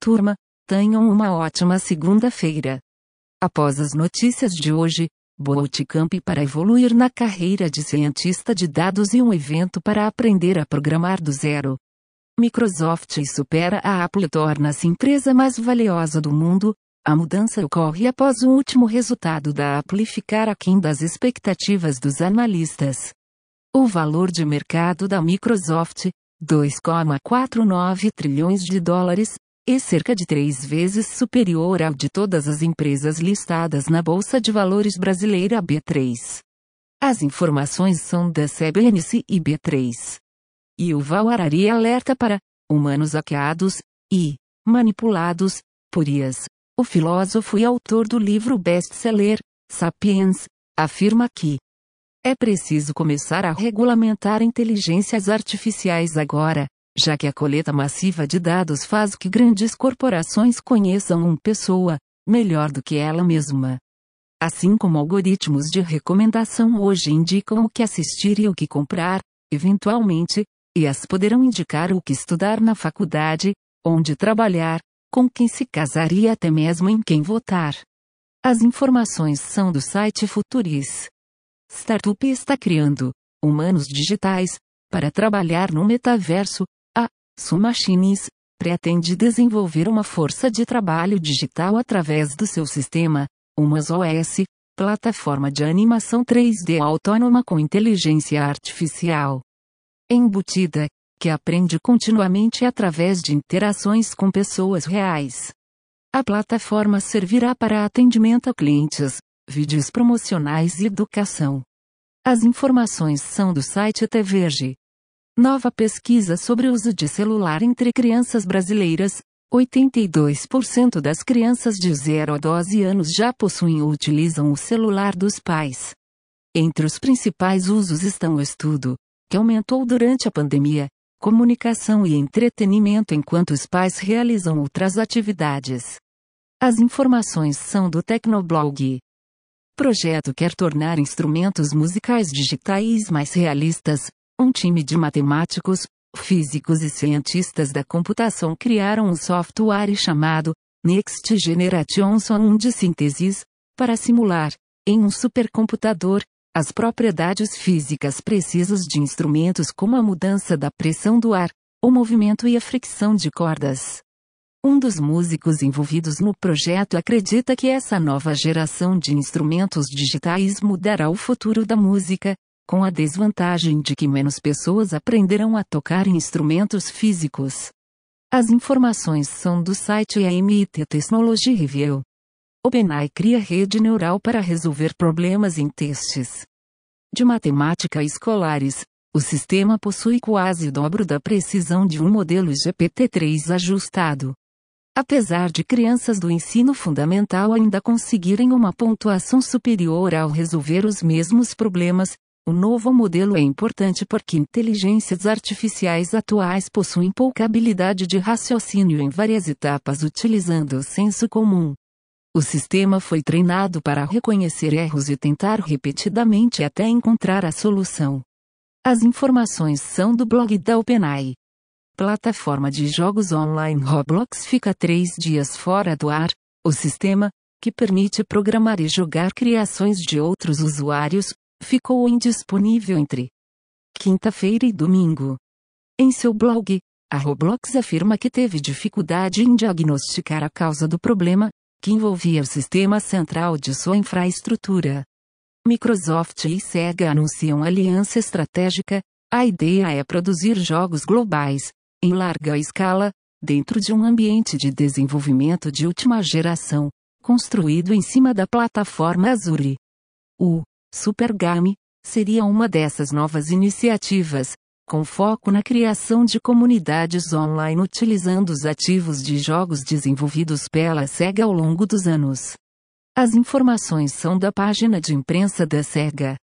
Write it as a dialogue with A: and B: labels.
A: Turma, tenham uma ótima segunda-feira. Após as notícias de hoje, Bootcamp para evoluir na carreira de cientista de dados e um evento para aprender a programar do zero. Microsoft supera a Apple e torna-se empresa mais valiosa do mundo. A mudança ocorre após o último resultado da Apple ficar aquém das expectativas dos analistas. O valor de mercado da Microsoft, 2,49 trilhões de dólares, é cerca de três vezes superior ao de todas as empresas listadas na Bolsa de Valores brasileira B3. As informações são da CBNC e B3. E o Valharari alerta para humanos hackeados e manipulados por IAS. O filósofo e autor do livro best-seller Sapiens afirma que é preciso começar a regulamentar inteligências artificiais agora, já que a coleta massiva de dados faz que grandes corporações conheçam uma pessoa melhor do que ela mesma. Assim como algoritmos de recomendação hoje indicam o que assistir e o que comprar, eventualmente, e as poderão indicar o que estudar na faculdade, onde trabalhar, com quem se casar e até mesmo em quem votar. As informações são do site Futuris. Startup está criando humanos digitais para trabalhar no metaverso, Sumachines, pretende desenvolver uma força de trabalho digital através do seu sistema, Umas OS, plataforma de animação 3D autônoma com inteligência artificial embutida, que aprende continuamente através de interações com pessoas reais. A plataforma servirá para atendimento a clientes, vídeos promocionais e educação. As informações são do site TVerge. Nova pesquisa sobre o uso de celular entre crianças brasileiras. 82% das crianças de 0 a 12 anos já possuem ou utilizam o celular dos pais. Entre os principais usos estão o estudo, que aumentou durante a pandemia, comunicação e entretenimento enquanto os pais realizam outras atividades. As informações são do Tecnoblog. Projeto quer tornar instrumentos musicais digitais mais realistas, um time de matemáticos, físicos e cientistas da computação criaram um software chamado Next Generation Sound de Synthesis para simular, em um supercomputador, as propriedades físicas precisas de instrumentos como a mudança da pressão do ar, o movimento e a fricção de cordas. Um dos músicos envolvidos no projeto acredita que essa nova geração de instrumentos digitais mudará o futuro da música, com a desvantagem de que menos pessoas aprenderão a tocar instrumentos físicos. As informações são do site AMIT Technology Review. OpenAI cria rede neural para resolver problemas em testes de matemática escolares. O sistema possui quase o dobro da precisão de um modelo GPT-3 ajustado. Apesar de crianças do ensino fundamental ainda conseguirem uma pontuação superior ao resolver os mesmos problemas, o novo modelo é importante porque inteligências artificiais atuais possuem pouca habilidade de raciocínio em várias etapas utilizando o senso comum. O sistema foi treinado para reconhecer erros e tentar repetidamente até encontrar a solução. As informações são do blog da OpenAI. Plataforma de jogos online Roblox fica três dias fora do ar. O sistema, que permite programar e jogar criações de outros usuários, ficou indisponível entre quinta-feira e domingo. Em seu blog, a Roblox afirma que teve dificuldade em diagnosticar a causa do problema, que envolvia o sistema central de sua infraestrutura. Microsoft e Sega anunciam aliança estratégica. A ideia é produzir jogos globais, em larga escala, dentro de um ambiente de desenvolvimento de última geração, construído em cima da plataforma Azure. O Supergame, seria uma dessas novas iniciativas, com foco na criação de comunidades online utilizando os ativos de jogos desenvolvidos pela SEGA ao longo dos anos. As informações são da página de imprensa da SEGA.